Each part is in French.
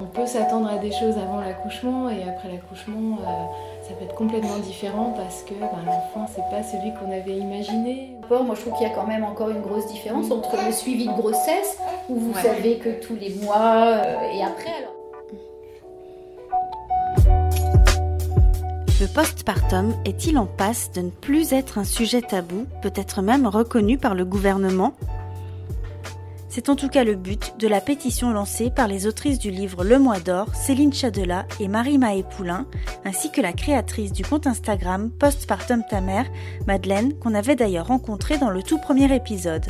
On peut s'attendre à des choses avant l'accouchement et après l'accouchement, euh, ça peut être complètement différent parce que ben, l'enfant, c'est pas celui qu'on avait imaginé. Moi, je trouve qu'il y a quand même encore une grosse différence entre le suivi de grossesse, où vous savez que tous les mois, euh, et après, alors. Le postpartum est-il en passe de ne plus être un sujet tabou, peut-être même reconnu par le gouvernement? C'est en tout cas le but de la pétition lancée par les autrices du livre Le Mois d'Or, Céline Chadela et Marie-Maë Poulain, ainsi que la créatrice du compte Instagram Postpartum ta mère, Madeleine, qu'on avait d'ailleurs rencontrée dans le tout premier épisode.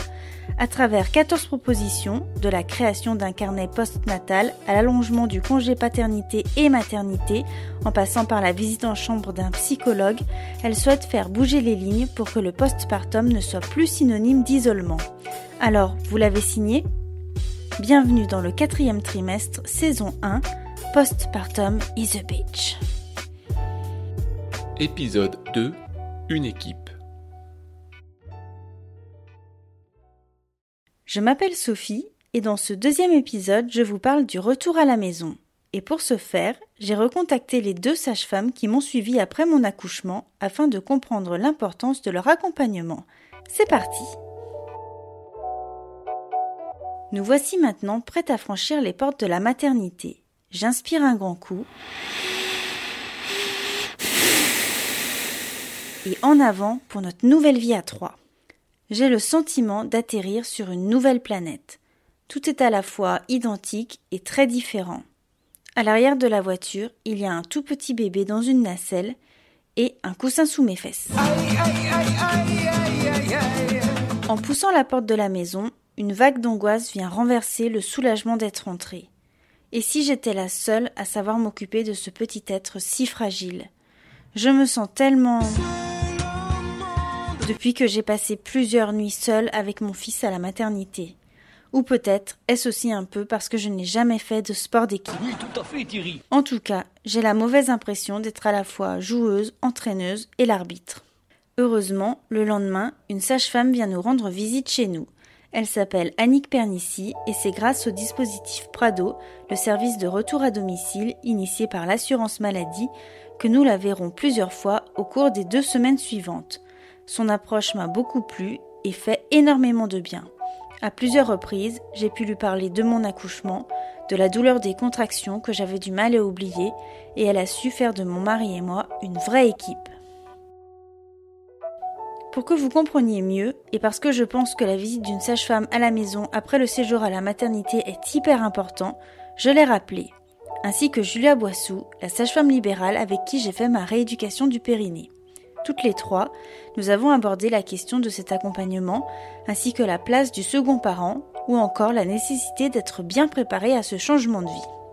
À travers 14 propositions, de la création d'un carnet postnatal à l'allongement du congé paternité et maternité, en passant par la visite en chambre d'un psychologue, elle souhaite faire bouger les lignes pour que le postpartum ne soit plus synonyme d'isolement. Alors, vous l'avez signé? Bienvenue dans le quatrième trimestre, saison 1, Postpartum is a bitch. Épisode 2, une équipe. Je m'appelle Sophie et dans ce deuxième épisode, je vous parle du retour à la maison. Et pour ce faire, j'ai recontacté les deux sages-femmes qui m'ont suivi après mon accouchement afin de comprendre l'importance de leur accompagnement. C'est parti nous voici maintenant prêtes à franchir les portes de la maternité. J'inspire un grand coup. Et en avant pour notre nouvelle vie à trois. J'ai le sentiment d'atterrir sur une nouvelle planète. Tout est à la fois identique et très différent. À l'arrière de la voiture, il y a un tout petit bébé dans une nacelle et un coussin sous mes fesses. En poussant la porte de la maison, une vague d'angoisse vient renverser le soulagement d'être entrée. Et si j'étais la seule à savoir m'occuper de ce petit être si fragile? Je me sens tellement... Depuis que j'ai passé plusieurs nuits seule avec mon fils à la maternité. Ou peut-être est-ce aussi un peu parce que je n'ai jamais fait de sport d'équipe. Oui, tout à fait, Thierry. En tout cas, j'ai la mauvaise impression d'être à la fois joueuse, entraîneuse et l'arbitre. Heureusement, le lendemain, une sage-femme vient nous rendre visite chez nous. Elle s'appelle Annick Pernici et c'est grâce au dispositif Prado, le service de retour à domicile initié par l'assurance maladie, que nous la verrons plusieurs fois au cours des deux semaines suivantes. Son approche m'a beaucoup plu et fait énormément de bien. À plusieurs reprises, j'ai pu lui parler de mon accouchement, de la douleur des contractions que j'avais du mal à oublier, et elle a su faire de mon mari et moi une vraie équipe. Pour que vous compreniez mieux, et parce que je pense que la visite d'une sage-femme à la maison après le séjour à la maternité est hyper important, je l'ai rappelé, ainsi que Julia Boissou, la sage-femme libérale avec qui j'ai fait ma rééducation du périnée. Toutes les trois, nous avons abordé la question de cet accompagnement, ainsi que la place du second parent, ou encore la nécessité d'être bien préparé à ce changement de vie.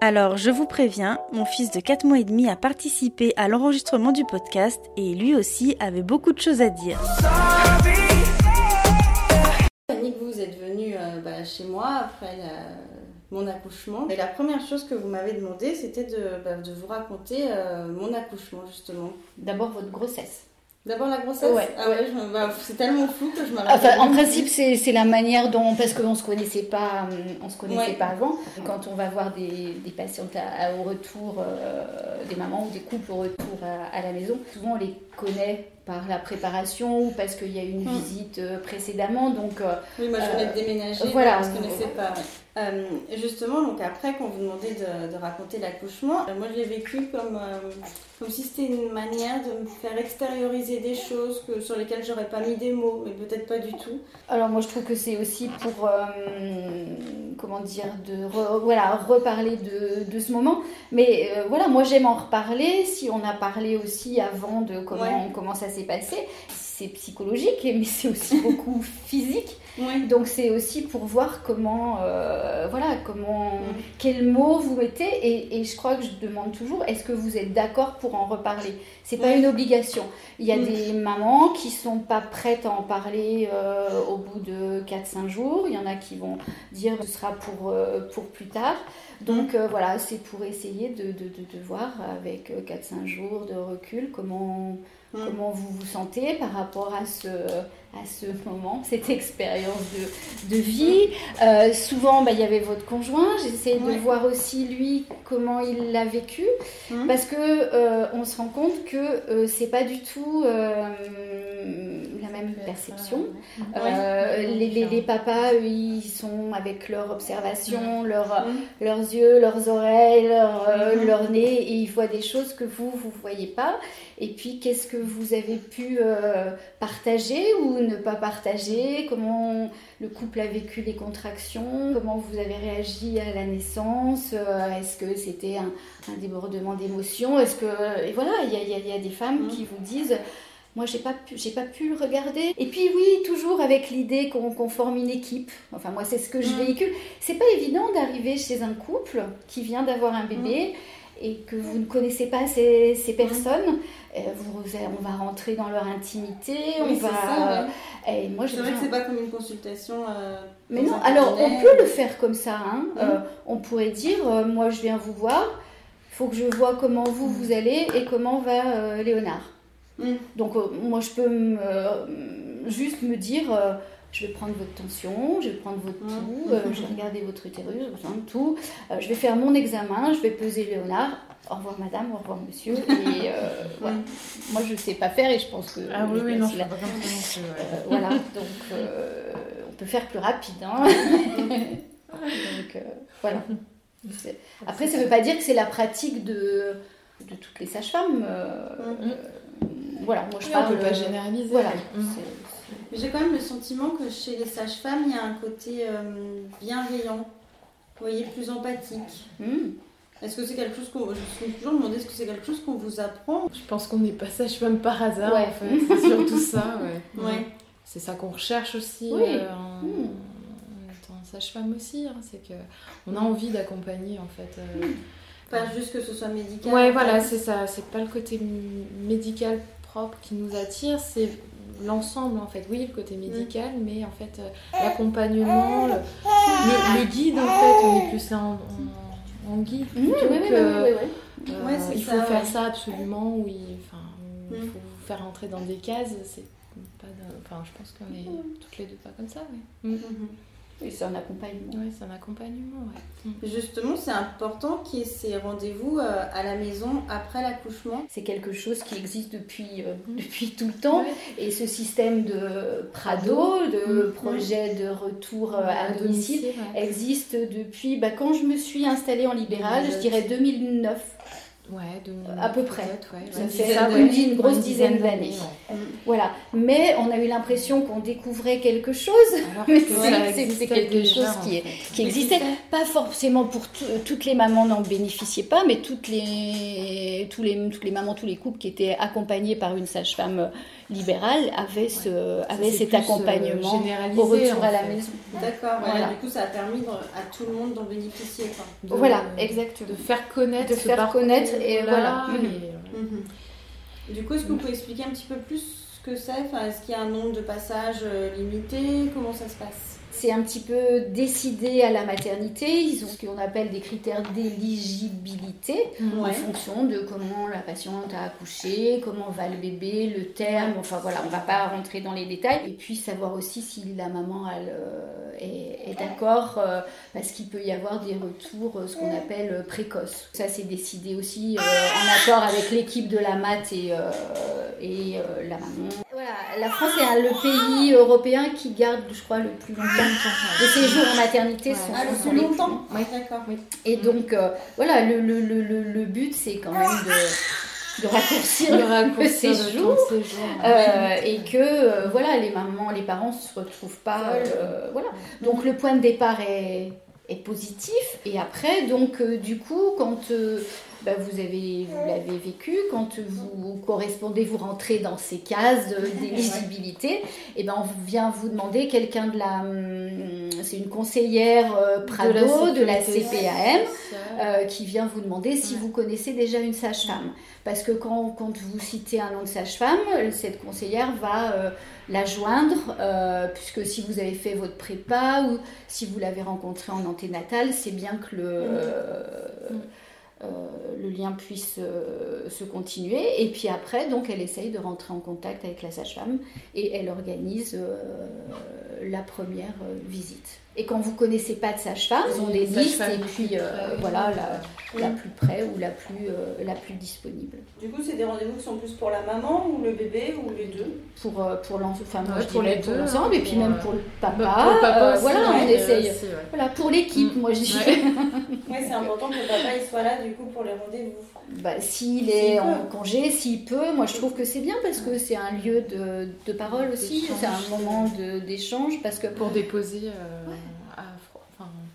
Alors, je vous préviens, mon fils de 4 mois et demi a participé à l'enregistrement du podcast et lui aussi avait beaucoup de choses à dire. Annick, vous êtes venue euh, bah, chez moi après mon accouchement. Et la première chose que vous m'avez demandé, c'était de, bah, vous raconter euh, mon accouchement, justement. D'abord votre grossesse. D'abord la grossesse Ouais, Ah ouais, bah, c'est tellement flou que je me rappelle. Enfin, en principe, c'est c'est la manière dont, parce qu'on se connaissait pas, hum, on se connaissait Ouais. pas avant. Quand on va voir des, des patientes à- à- au retour, euh, des mamans ou des couples au retour à, à la maison, souvent on les connaît par la préparation ou parce qu'il y a eu une Mm. visite euh, précédemment. Donc, euh, Oui, moi je venais de Euh, déménager, voilà. je ne connaissais pas. Euh, justement, donc après, quand vous demandez de, de raconter l'accouchement, euh, moi je l'ai vécu comme, euh, comme si c'était une manière de me faire extérioriser des choses que, sur lesquelles j'aurais pas mis des mots, mais peut-être pas du tout. alors moi je trouve que c'est aussi pour, comment dire, de re- voilà, reparler de, de ce moment. Mais voilà, moi j'aime en reparler. Si on a parlé aussi avant de comment, Ouais. comment ça s'est passé, c'est psychologique, mais c'est aussi beaucoup physique. Oui. Donc c'est aussi pour voir comment, euh, voilà, comment, Mm. quels mots vous mettez. Et, et je crois que je demande toujours, est-ce que vous êtes d'accord pour en reparler? C'est pas une obligation. Il y a Mm. des mamans qui sont pas prêtes à en parler euh, au bout de 4-5 jours. Il y en a qui vont dire ce sera pour, euh, pour plus tard. Donc euh, voilà, c'est pour essayer de, de, de, de voir avec euh, 4-5 jours de recul comment, Mm. comment vous vous sentez par rapport à ce, à ce moment, cette expérience de, de vie. Euh, souvent, bah, il y avait votre conjoint. J'essaie Ouais. de voir aussi lui comment il l'a vécu, Mhm. parce que euh, on se rend compte que euh, c'est pas du tout perception. Euh, Ouais. les, les- les papas, eux, ils sont avec leur observation, leur, Mhm. leurs yeux, leurs oreilles, leur, euh, Mhm. leur nez, et ils voient des choses que vous, vous voyez pas. Et puis, qu'est-ce que vous avez pu euh, partager ou ne pas partager? Comment le couple a vécu les contractions? Comment vous avez réagi à la naissance? Est-ce que c'était un, un débordement d'émotions? Est-ce que et voilà, il y a, il y a- il y a des femmes Mhm. qui vous disent moi, j'ai pas pu, j'ai pas pu regarder. Et puis oui, toujours avec l'idée qu'on forme une équipe. Enfin, moi, c'est ce que je Mm. véhicule. C'est pas évident d'arriver chez un couple qui vient d'avoir un bébé et que vous ne connaissez pas ces, ces personnes. Euh, vous, on va rentrer dans leur intimité. Oui, c'est va. ça, ouais. Et moi, j'ai C'est vrai que c'est pas comme une consultation. euh, mais non, alors on peut le faire comme ça. hein. Mhm. Euh, on pourrait dire, euh, moi je viens vous voir, il faut que je vois comment vous vous allez et comment va euh, Léonard. Mhm. Donc euh, moi je peux me- euh, juste me dire, euh, je vais prendre votre tension, je vais prendre votre pouls, euh, je vais regarder votre utérus, besoin de tout, Euh, je vais faire mon examen, je vais peser Léonard. Au revoir madame, au revoir monsieur. Et euh, voilà. Moi je sais pas faire et je pense que Ah oui, oui, non, Nicolas, je il a- fais pas comme ça non plus, ouais. euh, voilà, donc euh, on peut faire plus rapide. hein. donc euh, voilà. Après, ça ne veut pas dire que c'est la pratique de, de toutes les sages-femmes. euh, Mhm. euh, voilà, moi je Oui, on parle. peut pas généraliser. Voilà. Mm. J'ai quand même le sentiment que chez les sages-femmes, il y a un côté euh, bienveillant, vous voyez, plus empathique. Hmm. Est-ce que c'est quelque chose qu'on. Je me suis toujours demandé est-ce que c'est quelque chose qu'on vous apprend Je pense qu'on n'est pas sage-femme par hasard, Ouais. en fait. C'est surtout ça, ouais. Ouais. C'est ça qu'on recherche aussi Oui. euh, en, Mm. en étant sage-femme aussi. hein. C'est que on a envie d'accompagner, en fait. euh, Pas juste que ce soit médical. Ouais, voilà, c'est ça. C'est pas le côté médical propre qui nous attire, c'est l'ensemble en fait. Oui, le côté médical, mais en fait, euh, l'accompagnement, le, le- le guide en fait, on est plus là en, en- en guide. Hmm, oui, oui, oui, euh, Ouais, il ça, faut faire ouais. ça absolument, oui. Enfin, il Mm. faut vous faire rentrer dans des cases. C'est pas. de- Enfin, je pense qu'on est toutes les deux pas comme ça. Ouais, Et c'est un accompagnement. ouais c'est un accompagnement. Ouais. Mm. Justement, c'est important qu'il y ait ces rendez-vous euh, à la maison après l'accouchement. C'est quelque chose qui existe depuis, euh, depuis tout le temps. Ouais. Et ce système de Prado, de Mm. projet de retour euh, à, À domicile, domicile, ouais. existe depuis bah, quand je me suis installée en libéral, je dirais 2009. Ouais, À peu près. ouais. Ça fait une grosse Une dizaine d'années. Voilà. Mais on a eu l'impression qu'on découvrait quelque chose Alors Mais que c'est- quelque chose en qui est- fait. qui existait. Pas forcément pour tout- toutes les mamans n'en bénéficiaient pas, mais toutes les, tous les, toutes les mamans, tous les couples qui étaient accompagnés par une sage-femme libérale avaient, ce, c'est cet euh, accompagnement au retour en à la fait. maison. D'accord, Voilà. du coup, ça a permis de- à tout le monde d'en bénéficier. De- Voilà, exactement. De faire connaître De ce faire connaître, et voilà. et, Mhm. euh, Mhm. Du coup, est-ce que vous pouvez expliquer un petit peu plus ce que c'est? Enfin, Est-ce qu'il y a un nombre de passages euh, limité Comment ça se passe? C'est un petit peu décidé à la maternité. Ils ont ce qu'on appelle des critères d'éligibilité. en fonction de comment la patiente a accouché, comment va le bébé, le terme, enfin voilà, on va pas rentrer dans les détails. Et puis savoir aussi si la maman elle, euh, est, est d'accord, euh, parce qu'il peut y avoir des retours, euh, ce qu'on appelle précoces. Ça c'est décidé aussi en accord avec l'équipe de la mat et, et la maman. La France est le pays européen qui garde, je crois, le plus longtemps de séjours en maternité. Ouais. sont- Ah, le plus longtemps. D'accord. et donc, euh, voilà, le, le, le, le, le but, c'est quand même de, de raccourcir le raccourcir séjour. euh, et que euh, voilà, les mamans, les parents se retrouvent pas. voilà. Donc le point de départ est, est positif. Et après, donc euh, du coup, quand euh, bah, vous avez vous l'avez vécu, quand vous correspondez, vous rentrez dans ces cases d'éligibilité, et ben on vient vous demander quelqu'un de la, hum, c'est une conseillère euh, Prado de la, CPAM euh, qui vient vous demander si Ouais. vous connaissez déjà une sage-femme. Parce que quand, quand vous citez un nom de sage-femme, cette conseillère va euh, la joindre, puisque si vous avez fait votre prépa ou si vous l'avez rencontrée en anténatal, c'est bien que le, euh, le lien puisse se continuer. Et puis après, donc, elle essaye de rentrer en contact avec la sage-femme et elle organise la première visite. Et quand vous connaissez pas de sage-femme, ils ont des listes et puis euh, voilà la, la, plus près ou la plus, euh, la plus disponible. Du coup, c'est des rendez-vous qui sont plus pour la maman ou le bébé ou les deux? Pour, euh, pour l'enfant, enfin, pour les deux, l'ensemble et puis même pour le papa. Bah, pour papa aussi, voilà, on essaye. Voilà, pour l'équipe, mm. moi je dis. Ouais, c'est important que le papa il soit là du coup pour les rendez-vous. Bah, s'il est en congé, s'il peut, moi je trouve que c'est bien parce que c'est un lieu de, de parole aussi, c'est un moment d'échange parce que pour déposer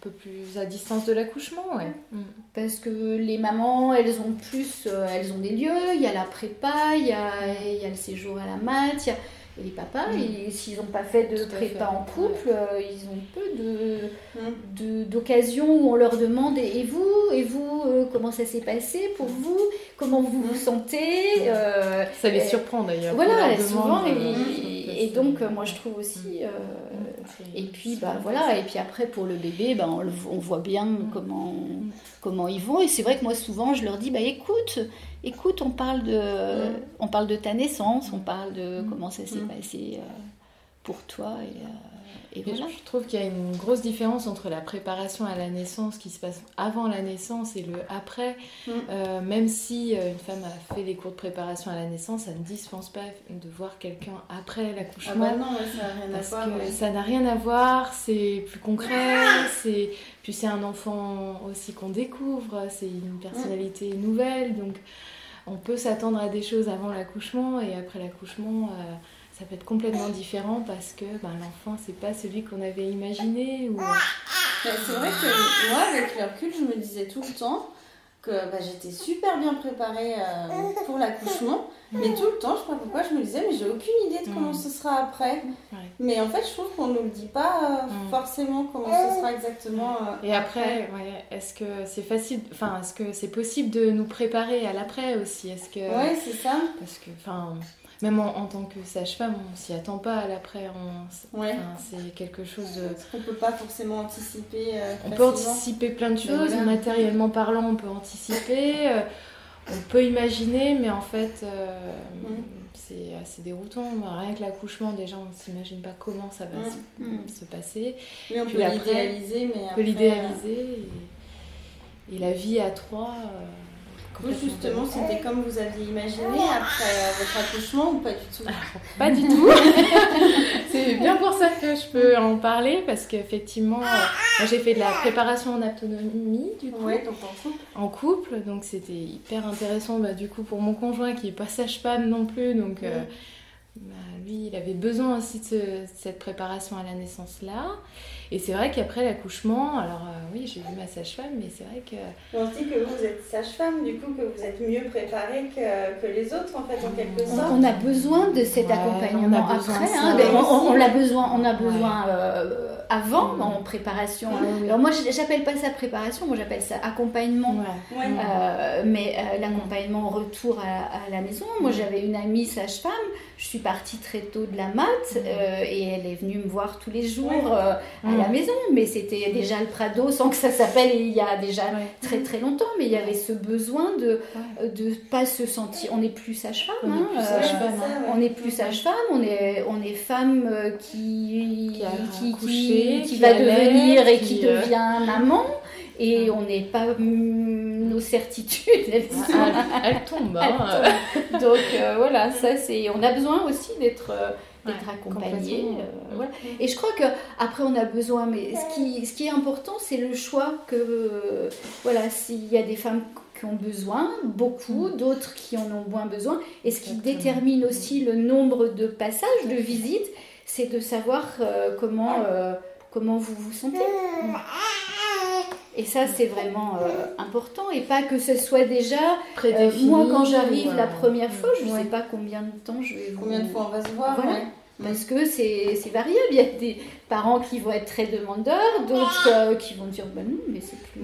peu plus à distance de l'accouchement, ouais. Mm. Parce que les mamans, elles ont plus, euh, elles ont des lieux, il y a la prépa, il y a, il y a le séjour à la mat, il y a les papas, mm. s'ils n'ont pas fait de prépa en couple, euh, ils ont peu mm. de, d'occasions où on leur demande et vous, et vous, euh, comment ça s'est passé pour vous, comment vous vous sentez? ça les surprend d'ailleurs. Voilà, souvent, et, et, donc moi je trouve aussi et puis bah voilà, et puis après pour le bébé, bah, on, voit bien comment, comment ils vont. Et c'est vrai que moi souvent je leur dis bah écoute, écoute, on parle de, on parle de ta naissance, on parle de mm. comment ça s'est mm. passé euh, pour toi et, euh, je trouve qu'il y a une grosse différence entre la préparation à la naissance qui se passe avant la naissance et le après. Mm. Euh, même si euh, une femme a fait des cours de préparation à la naissance, ça ne dispense pas de voir quelqu'un après l'accouchement. Ah bah non, ça n'a rien à voir. ça n'a rien à voir, c'est plus concret, c'est puis c'est un enfant aussi qu'on découvre, c'est une personnalité nouvelle, donc on peut s'attendre à des choses avant l'accouchement et après l'accouchement. Euh, ça peut être complètement différent parce que ben, l'enfant, c'est pas celui qu'on avait imaginé. Bah, c'est vrai que moi, avec le recul, je me disais tout le temps que bah, j'étais super bien préparée euh, pour l'accouchement, mais tout le temps, je pas pourquoi, je me disais, mais j'ai aucune idée de comment mm. ce sera après. Mais en fait, je trouve qu'on ne nous le dit pas euh, mm. forcément comment ce sera exactement. Euh, Et après, est-ce que c'est facile, enfin, est-ce que c'est possible de nous préparer à l'après aussi? Est-ce que. Ouais, c'est ça. Parce que, enfin même en, tant que sage-femme, on s'y attend pas à l'après. c'est quelque chose de. On peut pas forcément anticiper. Euh, on peut anticiper plein de choses. Matériellement parlant, on peut anticiper. Euh, on peut imaginer, mais en fait, euh, c'est assez déroutant. Rien que l'accouchement, déjà, on ne s'imagine pas comment ça va mm. se, passer. Mais on peut l'idéaliser. On peut l'idéaliser. Et, la vie à trois. Vous, justement, c'était comme vous aviez imaginé après euh, votre accouchement ou pas du tout Pas du tout. c'est bien pour ça que je peux en parler parce qu'effectivement, euh, j'ai fait de la préparation en autonomie du coup. Ouais, donc en couple. En couple, donc c'était hyper intéressant bah, du coup pour mon conjoint qui est pas sage-femme non plus, donc euh, bah, lui, il avait besoin aussi de, cette préparation à la naissance là. Et c'est vrai qu'après l'accouchement, alors euh, oui, j'ai vu ma sage-femme, mais c'est vrai que. On dit que vous êtes sage-femme, du coup, que vous êtes mieux préparée que, que, les autres, en fait, en quelque sorte. On a besoin de cet accompagnement après. Hein, on, on, a besoin, on a besoin euh, avant, en préparation. Alors moi, j'appelle pas ça préparation, moi j'appelle ça accompagnement. Euh, mais l'accompagnement retour à, à, la maison. Moi, j'avais une amie sage-femme, je suis partie très tôt de la mat et elle est venue me voir tous les jours à la maison, mais c'était déjà le Prado sans que ça s'appelle il y a déjà très très longtemps, mais il y avait ce besoin de de pas se sentir. On n'est plus sage-femme, on n'est plus sage-femme, on est on est femme euh, qui qui, qui, qui, va devenir et qui, euh, devient maman. Et on n'est pas mm, nos certitudes elles, elles, tombent, hein. donc euh, voilà ça c'est on a besoin aussi d'être d'être accompagné. Euh, Et je crois que après on a besoin, mais ce qui, ce qui est important, c'est le choix que voilà, s'il y a des femmes qui ont besoin, beaucoup, mm. d'autres qui en ont moins besoin, et ce qui détermine aussi le nombre de passages, de visites, c'est de savoir euh, comment euh, comment vous vous sentez. Et ça, c'est vraiment important. Et pas que ce soit déjà. moi, quand j'arrive la première fois, je ne sais pas combien de temps je vais Combien de fois on va se voir Parce que c'est variable. Il y a des parents qui vont être très demandeurs, d'autres euh, qui vont dire bah non, mais c'est plus.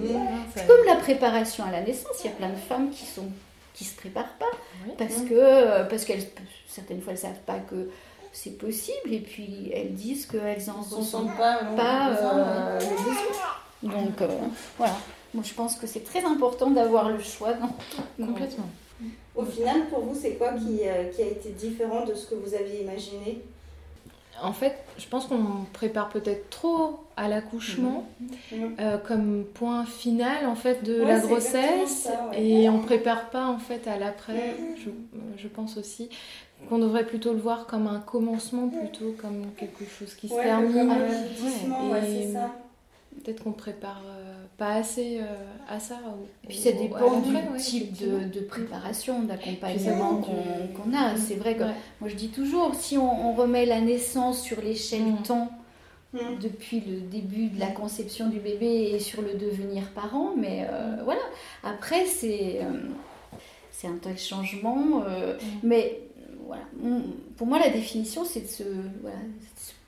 c'est comme la préparation à la naissance. Il y a plein de femmes qui sont qui se préparent pas parce que parce qu'elles certaines fois elles savent pas que c'est possible et puis elles disent qu'elles en ressentent pas, pas euh, le besoin. Donc euh, voilà. moi je pense que c'est très important d'avoir le choix. dans- Complètement. Au final, pour vous, c'est quoi qui, euh, qui a été différent de ce que vous aviez imaginé? En fait, je pense qu'on prépare peut-être trop à l'accouchement Mhm. euh, comme point final en fait de Ouais, la grossesse exactement ça, ouais. et on prépare pas en fait à l'après. Mhm. Je, je pense aussi qu'on devrait plutôt le voir comme un commencement plutôt comme quelque chose qui se Ouais, termine. Ouais. ouais, Et c'est ça. Peut-être qu'on prépare euh, pas assez euh, à ça. Et puis ça dépend du type de, de préparation, d'accompagnement qu'on qu'on a. C'est vrai que Ouais. moi je dis toujours, si on, on remet la naissance sur l'échelle Mm. temps Mhm. depuis le début de la conception du bébé et sur le devenir parent, mais euh, voilà. Après c'est euh, c'est un tel changement, euh, mais voilà. Pour moi la définition c'est de se voilà,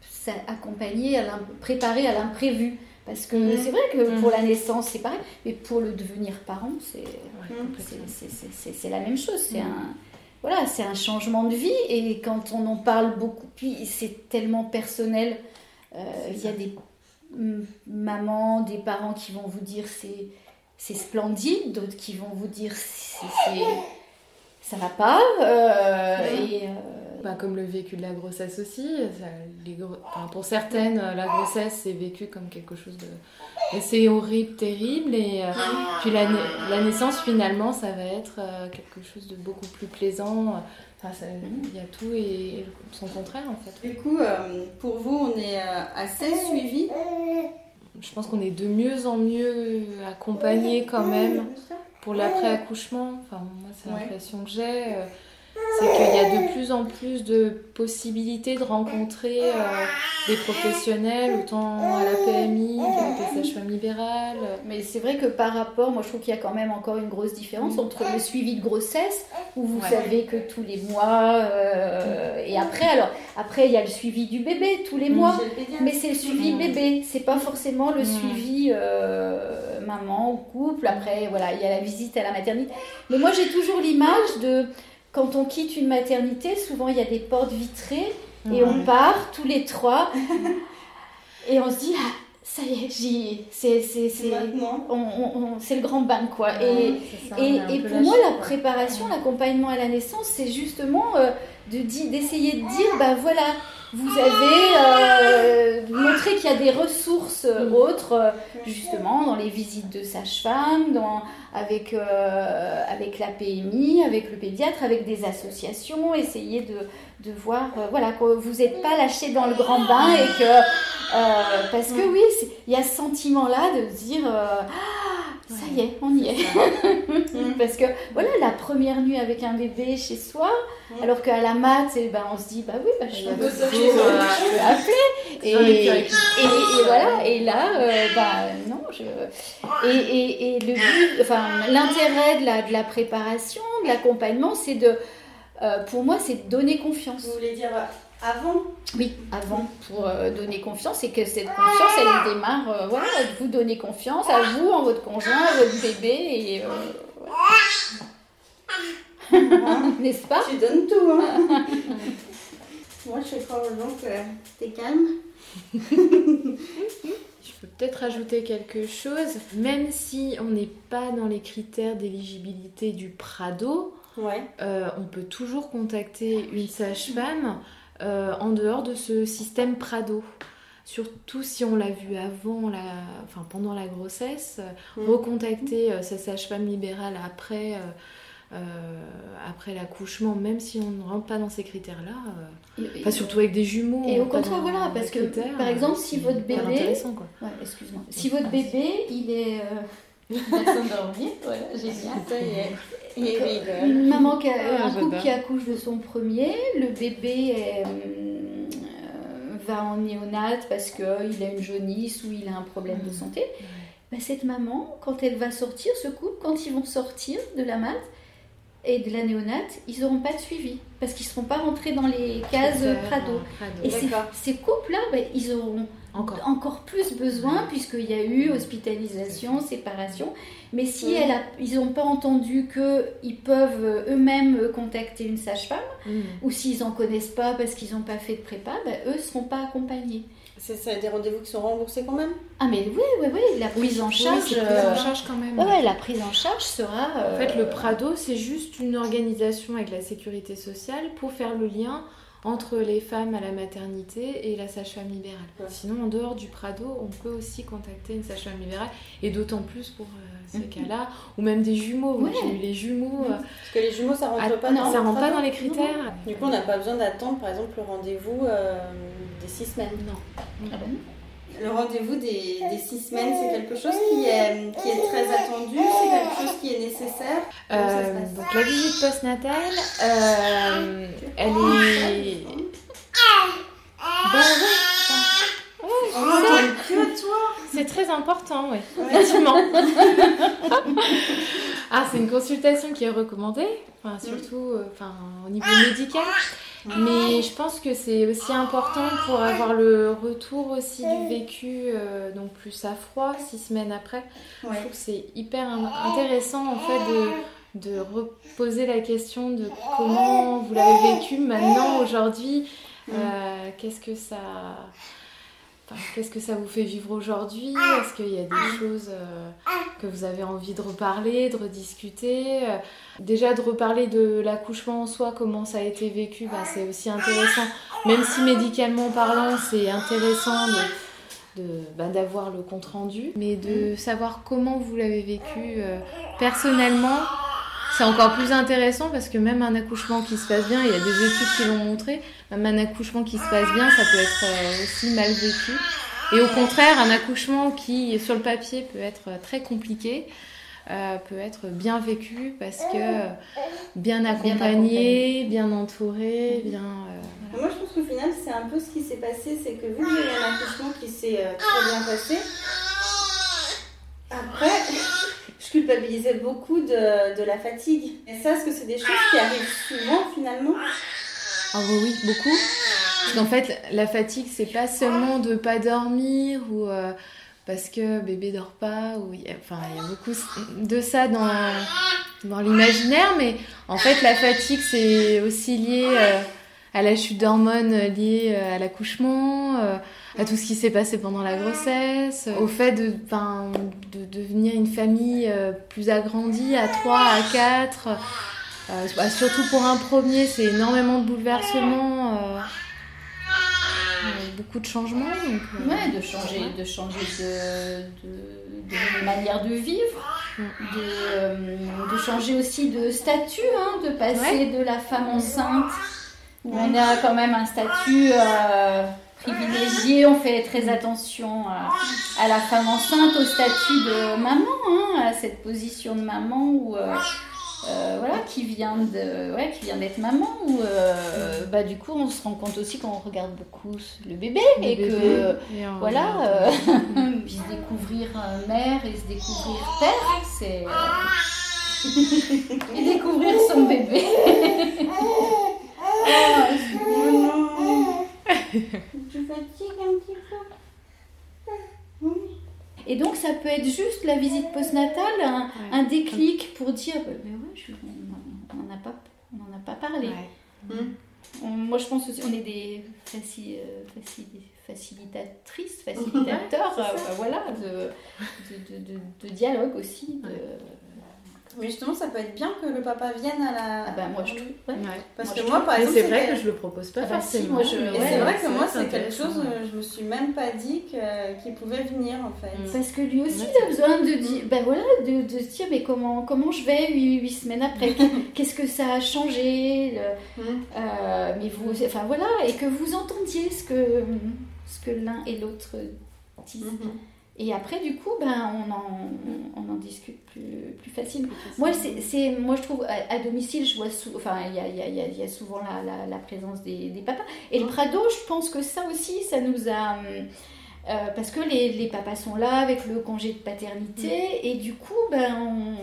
s'accompagner, à préparer à l'imprévu. Parce que Mhm. c'est vrai que pour la naissance c'est pareil, mais pour le devenir parent c'est Ouais, Mm. la même chose. C'est Mm. un voilà, c'est un changement de vie et quand on en parle beaucoup, puis c'est tellement personnel. Euh, Il y a des mm, mamans, des parents qui vont vous dire c'est c'est splendide, d'autres qui vont vous dire c'est- ça va pas. euh, et, euh, Bah, comme le vécu de la grossesse aussi. ça, les gro- enfin, pour certaines, euh, la grossesse est vécue comme quelque chose de assez horrible, terrible. Et euh, puis la, na- la naissance, finalement, ça va être euh, quelque chose de beaucoup plus plaisant. Enfin, ça- il y a tout et son contraire, en fait. Du coup, euh, pour vous, on est euh, assez suivi? Je pense qu'on est de mieux en mieux accompagnés quand même pour l'après-accouchement. Enfin, moi, c'est Ouais. l'impression que j'ai. euh, c'est qu'il y a de plus en plus de possibilités de rencontrer euh, des professionnels, autant à la PMI qu'à la sage-femme libérale. Mais c'est vrai que par rapport, moi je trouve qu'il y a quand même encore une grosse différence entre le suivi de grossesse, où vous Ouais. savez que tous les mois, euh, et après, alors après il y a le suivi du bébé tous les mois, mais c'est le suivi bébé, c'est pas forcément le suivi euh, maman ou couple. Après, voilà, il y a la visite à la maternité. Mais moi j'ai toujours l'image de quand on quitte une maternité, souvent il y a des portes vitrées et on part tous les trois et on se dit ah, ça y est, j'y c'est c'est C'est c'est maintenant. on- on- on- c'est le grand bain quoi. Ouais, Et, ça, et, pour moi, la préparation, l'accompagnement à la naissance, c'est justement euh, de d'essayer de dire, bah voilà, vous avez euh, montré qu'il y a des ressources euh, Mm. autres, euh, justement, dans les visites de sage-femme, avec, euh, avec la PMI, avec le pédiatre, avec des associations, essayer de, de voir, euh, voilà, que vous n'êtes pas lâché dans le grand bain et que, euh, parce que oui, c'est- il y a ce sentiment-là de se dire, euh, ça y est, on y est. Parce que voilà, la première nuit avec un bébé chez soi, Mm. alors qu'à la mat, eh ben, on se dit, bah oui, bah, je peu sortir, euh, je peux appeler. Et, et, voilà, et là, euh, bah non, je... Et, et, et le but, enfin, l'intérêt de la, de la préparation, de l'accompagnement, c'est de, euh, pour moi, c'est de donner confiance. Vous voulez dire avant. Oui, avant, pour euh, donner confiance, et que cette confiance, elle démarre, euh, voilà, de vous donner confiance à vous, en votre conjoint, à votre bébé, et... euh, Hein N'est-ce pas? Tu donnes tout, hein. Moi, je fais croire aux gens que t'es calme? Je peux peut-être ajouter quelque chose. Même si on n'est pas dans les critères d'éligibilité du Prado, Ouais. on peut toujours contacter une sage-femme euh, en dehors de ce système Prado. Surtout si on l'a vu avant, la, enfin pendant la grossesse, Mm. recontacter euh, sa sage-femme libérale après, euh, après l'accouchement, même si on ne rentre pas dans ces critères-là. Et- surtout avec des jumeaux. Et au contraire, voilà, parce que, par exemple, si votre bébé-. Ouais, excuse-moi. Si votre bébé, il est... Euh... voilà, génial. Ça y est. Il rigole. Une maman qui a, Ah, un couple qui accouche de son premier, le bébé est, euh, va en néonat parce qu'il a une jaunisse ou il a un problème de Mhm. santé. Bah, cette maman, quand elle va sortir, ce couple, quand ils vont sortir de la mat et de la néonate, ils n'auront pas de suivi parce qu'ils ne seront pas rentrés dans les cases Critères, Prado. Prado. Et ces, couples-là, bah, ils auront Encore. encore plus besoin puisqu'il y a eu hospitalisation, séparation. Mais si elle a- ils n'ont pas entendu qu'ils peuvent eux-mêmes contacter une sage-femme, Mhm. ou s'ils n'en connaissent pas parce qu'ils n'ont pas fait de prépa, bah, eux ne seront pas accompagnés. C'est des rendez-vous qui sont remboursés quand même? Ah mais oui, oui, oui, la prise en charge. Oui, prise en charge quand même. Ouais, ouais, la prise en charge sera. En fait, le Prado, c'est juste une organisation avec la sécurité sociale pour faire le lien entre les femmes à la maternité et la sage-femme libérale. Sinon, en dehors du Prado, on peut aussi contacter une sage-femme libérale, et d'autant plus pour euh, ces Mhm. cas-là, ou même des jumeaux. Ouais. J'ai eu les jumeaux. euh, Parce que les jumeaux, ça rentre ah, pas non, dans ça rentre pas dans les critères. Du coup, on n'a pas besoin d'attendre, par exemple, le rendez-vous euh, des six semaines. Non. Ah bon? Le rendez-vous des, des six semaines, c'est quelque chose qui est, qui est très attendu, c'est quelque chose qui est nécessaire. Euh, donc la visite postnatale, euh, elle est. Bah ouais, que toi c'est très important, oui, effectivement. ah, c'est une consultation qui est recommandée, enfin, surtout euh, enfin, au niveau médical. Mais je pense que c'est aussi important pour avoir le retour aussi du vécu, euh, donc plus à froid, six semaines après. Je trouve que c'est hyper in- intéressant en fait de, de reposer la question de comment vous l'avez vécu maintenant, aujourd'hui. Euh, qu'est-ce que ça. enfin, Qu'est-ce que ça vous fait vivre aujourd'hui? Est-ce qu'il y a des choses euh, que vous avez envie de reparler, de rediscuter? Déjà de reparler de l'accouchement en soi, comment ça a été vécu, bah, c'est aussi intéressant. Même si médicalement parlant, c'est intéressant de, bah, d'avoir le compte rendu, mais de savoir comment vous l'avez vécu euh, personnellement, c'est encore plus intéressant parce que même un accouchement qui se passe bien, il y a des études qui l'ont montré, même un accouchement qui se passe bien, ça peut être euh, aussi mal vécu. Et au contraire, un accouchement qui, sur le papier, peut être très compliqué, euh, peut être bien vécu parce que euh, bien accompagné, bien entouré, bien... euh, Moi, je pense qu'au final, c'est un peu ce qui s'est passé, c'est que vu que j'ai eu un accouchement qui s'est euh, très bien passé, après, je culpabilisais beaucoup de, de la fatigue. Et ça, est-ce que c'est des choses qui arrivent souvent finalement Ah oui, oui, beaucoup. Parce qu'en fait, la fatigue, c'est pas seulement de pas dormir ou euh, parce que bébé dort pas. Il y a, beaucoup de ça dans, l'imaginaire, mais en fait, la fatigue, c'est aussi lié euh, à la chute d'hormones liée euh, à l'accouchement, euh, à tout ce qui s'est passé pendant la grossesse, au fait de, devenir une famille plus agrandie à 3, à 4. Euh, bah, surtout pour un premier, c'est énormément de bouleversements, beaucoup de changements. donc, euh, Ouais, de changer, de changer de, de, de manière de vivre, de, euh, de changer aussi de statut, hein, de passer de la femme enceinte, où on a quand même un statut euh, privilégié, on fait très attention à, à la femme enceinte, au statut de maman, hein, à cette position de maman où... euh, voilà, qui vient de, ouais, qui vient d'être maman, ou euh, bah du coup on se rend compte aussi quand on regarde beaucoup le bébé le et bébé, que et voilà, euh, puis se découvrir mère et se découvrir père, c'est et découvrir son bébé. Oh un petit peu. Et donc ça peut être juste la visite postnatale, un, Ouais. un déclic pour dire, bah, mais ouais, je- on n'en a pas, on en a pas parlé. Ouais. On- moi je pense aussi, on est des faci- euh, faci- facilitatrices, facilitateurs, euh, bah, voilà, de, de, de, de- de dialogue aussi. Mais justement, ça peut être bien que le papa vienne à la. Ah bah moi je trouve. ouais. Ouais. Parce moi, que moi, par exemple. c'est vrai que je le propose pas Ah bah si, forcément. moi, je- mais Et ouais, c'est vrai que moi, c'est quelque chose, ouais. euh, je me suis même pas dit que- qu'il pouvait venir en fait. Mm. Parce que lui aussi, il a besoin de dire, ben voilà, de, de se dire, mais comment, comment je vais huit, huit semaines après? Qu'est-ce que ça a changé le- Mm. euh, Mais vous, enfin voilà, et que vous entendiez ce que, ce que l'un et l'autre disent. Mhm. Et après, du coup, ben, on, en, on en discute plus, plus facilement. Moi, c'est, moi, je trouve, à, à domicile, je vois sou- enfin, il y a, y a- il y a- il y a souvent la, la- la présence des, des papas. Et le Prado, je pense que ça aussi, ça nous a... euh, parce que les, les papas sont là avec le congé de paternité, et du coup, ben, on,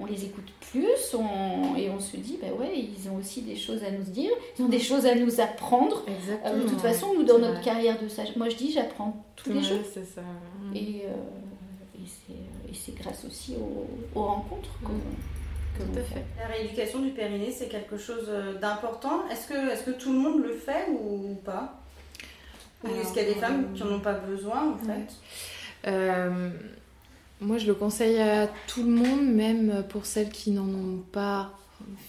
on les écoute plus, on- et on se dit, ben ouais, ils ont aussi des choses à nous dire, ils ont des choses à nous apprendre. Euh, Exactement. de toute façon, nous, dans notre vrai. carrière de sage, moi je dis, j'apprends tous les jours. c'est ça. Mm. Et, euh, et c'est- grâce aussi aux, aux rencontres que, que Tout l'on à fait. fait. La rééducation du périnée, c'est quelque chose euh, d'important. Est-ce que, est que tout le monde le fait ou pas? Ou est-ce qu'il y a des femmes qui n'en ont pas besoin en fait? Euh, moi, je le conseille à tout le monde, même pour celles qui n'en ont pas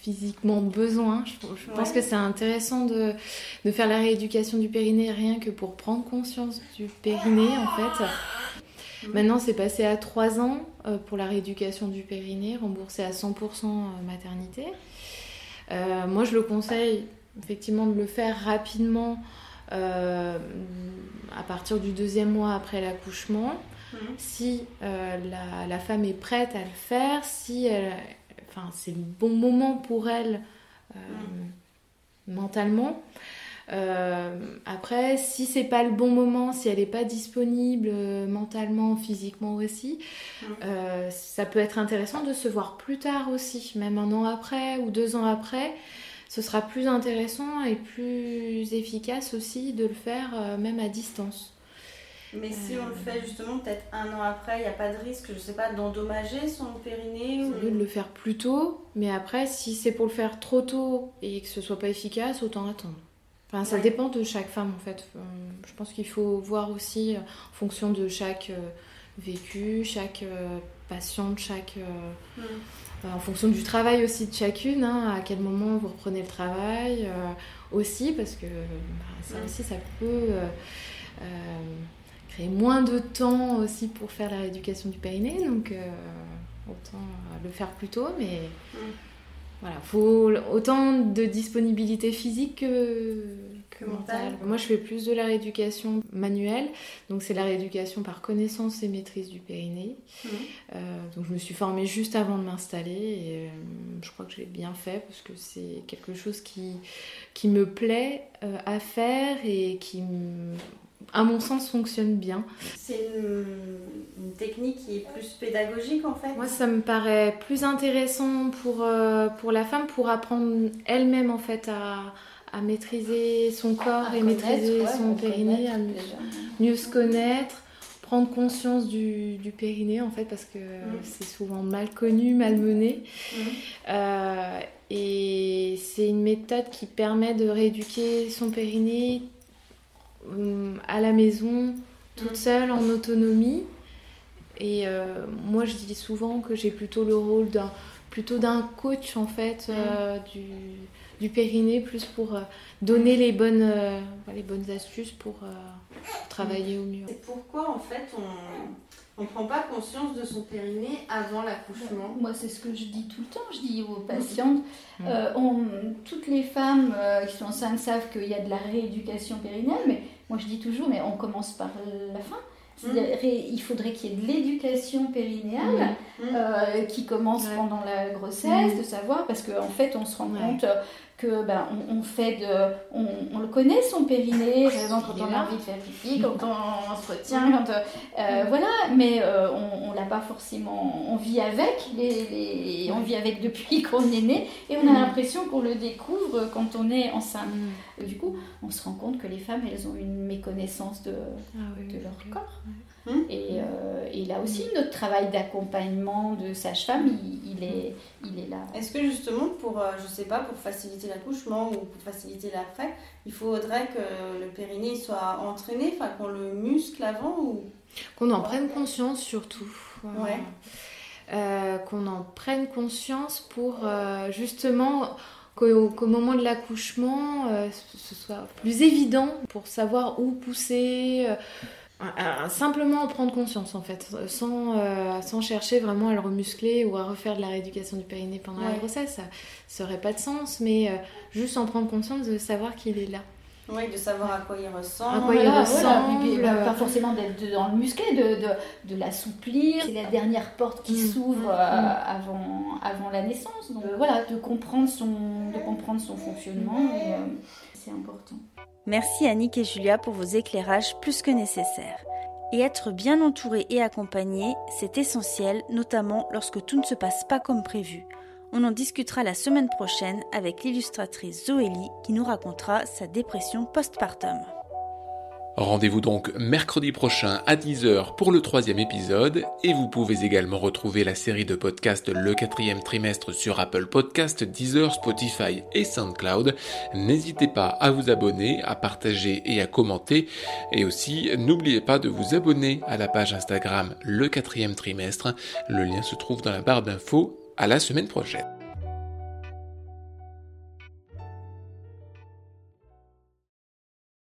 physiquement besoin. Je, je pense que c'est intéressant de, de faire la rééducation du périnée rien que pour prendre conscience du périnée, en fait. Mhm. Maintenant, c'est passé à 3 ans euh, pour la rééducation du périnée, remboursé à 100% maternité. Euh, moi, je le conseille effectivement de le faire rapidement euh, à partir du deuxième mois après l'accouchement. Mhm. Si euh, la, la femme est prête à le faire, si elle, enfin, c'est le bon moment pour elle euh, mentalement. Euh, après, si c'est pas le bon moment, si elle n'est pas disponible euh, mentalement, physiquement aussi, Mhm. euh, ça peut être intéressant de se voir plus tard aussi, même un an après ou deux ans après. Ce sera plus intéressant et plus efficace aussi de le faire euh, même à distance. Mais si on le fait justement peut-être un an après, il n'y a pas de risque, je sais pas, d'endommager son périnée ou... Lieu de le faire plus tôt, mais après, si c'est pour le faire trop tôt et que ce soit pas efficace, autant attendre. Enfin, ça Ouais. dépend de chaque femme en fait. Euh, Je pense qu'il faut voir aussi euh, en fonction de chaque euh, vécu, chaque euh, patiente, chaque. euh, euh, en fonction du travail aussi de chacune, hein, à quel moment vous reprenez le travail euh, aussi, parce que bah, ça Mm. aussi, ça peut euh, euh, créer moins de temps aussi pour faire la rééducation du périnée, donc euh, autant euh, le faire plus tôt, mais Mm. voilà, faut autant de disponibilité physique que, mentale. mentale. Moi, je fais plus de la rééducation manuelle, donc c'est la rééducation par connaissance et maîtrise du périnée. Mhm. Euh, donc je me suis formée juste avant de m'installer et euh, je crois que j'ai bien fait parce que c'est quelque chose qui, qui me plaît à faire et qui, m- à mon sens, fonctionne bien. C'est une, une technique qui est plus pédagogique en fait. Moi, ça me paraît plus intéressant pour, euh, pour la femme pour apprendre elle-même en fait à, à maîtriser son corps À et maîtriser ouais, son périnée, à mieux, se connaître, prendre conscience du, du périnée en fait parce que Mm. c'est souvent mal connu, mal mené. Mhm. Euh, et c'est une méthode qui permet de rééduquer son périnée à la maison, toute seule, en autonomie. Et euh, moi, je dis souvent que j'ai plutôt le rôle d'un plutôt d'un coach en fait euh, du, du périnée, plus pour euh, donner les bonnes, euh, les bonnes astuces pour euh, travailler au mieux. C'est pourquoi en fait on ne prend pas conscience de son périnée avant l'accouchement? Moi, c'est ce que je dis tout le temps. Je dis aux patientes, Mhm. euh, on- toutes les femmes euh, qui sont enceintes savent qu'il y a de la rééducation périnéale, mais moi je dis toujours, mais on commence par la fin. Ré- il faudrait qu'il y ait de l'éducation périnéale Mhm. euh, qui commence Ouais. pendant la grossesse, de savoir, parce qu'en fait, on se rend Ouais. compte que ben, on, on fait de, on, on le connaît son périnée, par exemple Il quand on a envie de faire pipi, quand on, on se retient, quand euh, voilà, mais euh, on, l'a pas forcément, on vit avec, les, les- on vit avec depuis qu'on est né, et on a Mhm. l'impression qu'on le découvre quand on est enceinte. Et du coup, on se rend compte que les femmes, elles ont une méconnaissance de, Ah oui, de leur corps. Mhm. Et, euh, et là aussi, notre travail d'accompagnement de sage-femme, il, il est, il est là. Est-ce que justement pour, euh, je sais pas, pour faciliter l'accouchement ou pour faciliter l'après, il faudrait que le périnée soit entraîné, enfin qu'on le muscle avant ou? Qu'on en prenne conscience surtout. Ouais. euh, qu'on en prenne conscience pour euh, justement qu'au moment de l'accouchement, euh, ce ce soit plus évident pour savoir où pousser. Simplement en prendre conscience en fait, sans, euh, sans chercher vraiment à le remuscler ou à refaire de la rééducation du périnée pendant la grossesse. Ça n'aurait pas de sens, mais euh, juste en prendre conscience de savoir qu'il est là. Oui, de savoir à quoi il ressemble. À quoi il Voilà, ressemble, puis, euh, pas forcément d'être de- dans le musclé, de, de, de l'assouplir. C'est la dernière porte qui Mm. s'ouvre Mm. euh, avant, avant la naissance. Donc voilà, de comprendre son, de comprendre son fonctionnement, et, euh, c'est important. Merci Annick et Julia pour vos éclairages plus que nécessaires. Et être bien entouré et accompagné, c'est essentiel, notamment lorsque tout ne se passe pas comme prévu. On en discutera la semaine prochaine avec l'illustratrice Zoélie qui nous racontera sa dépression postpartum. Rendez-vous donc mercredi prochain à 10h pour le troisième épisode et vous pouvez également retrouver la série de podcasts Le quatrième trimestre sur Apple Podcast, Deezer, Spotify et SoundCloud. N'hésitez pas à vous abonner, à partager et à commenter et aussi n'oubliez pas de vous abonner à la page Instagram Le quatrième trimestre. Le lien se trouve dans la barre d'infos. À la semaine prochaine.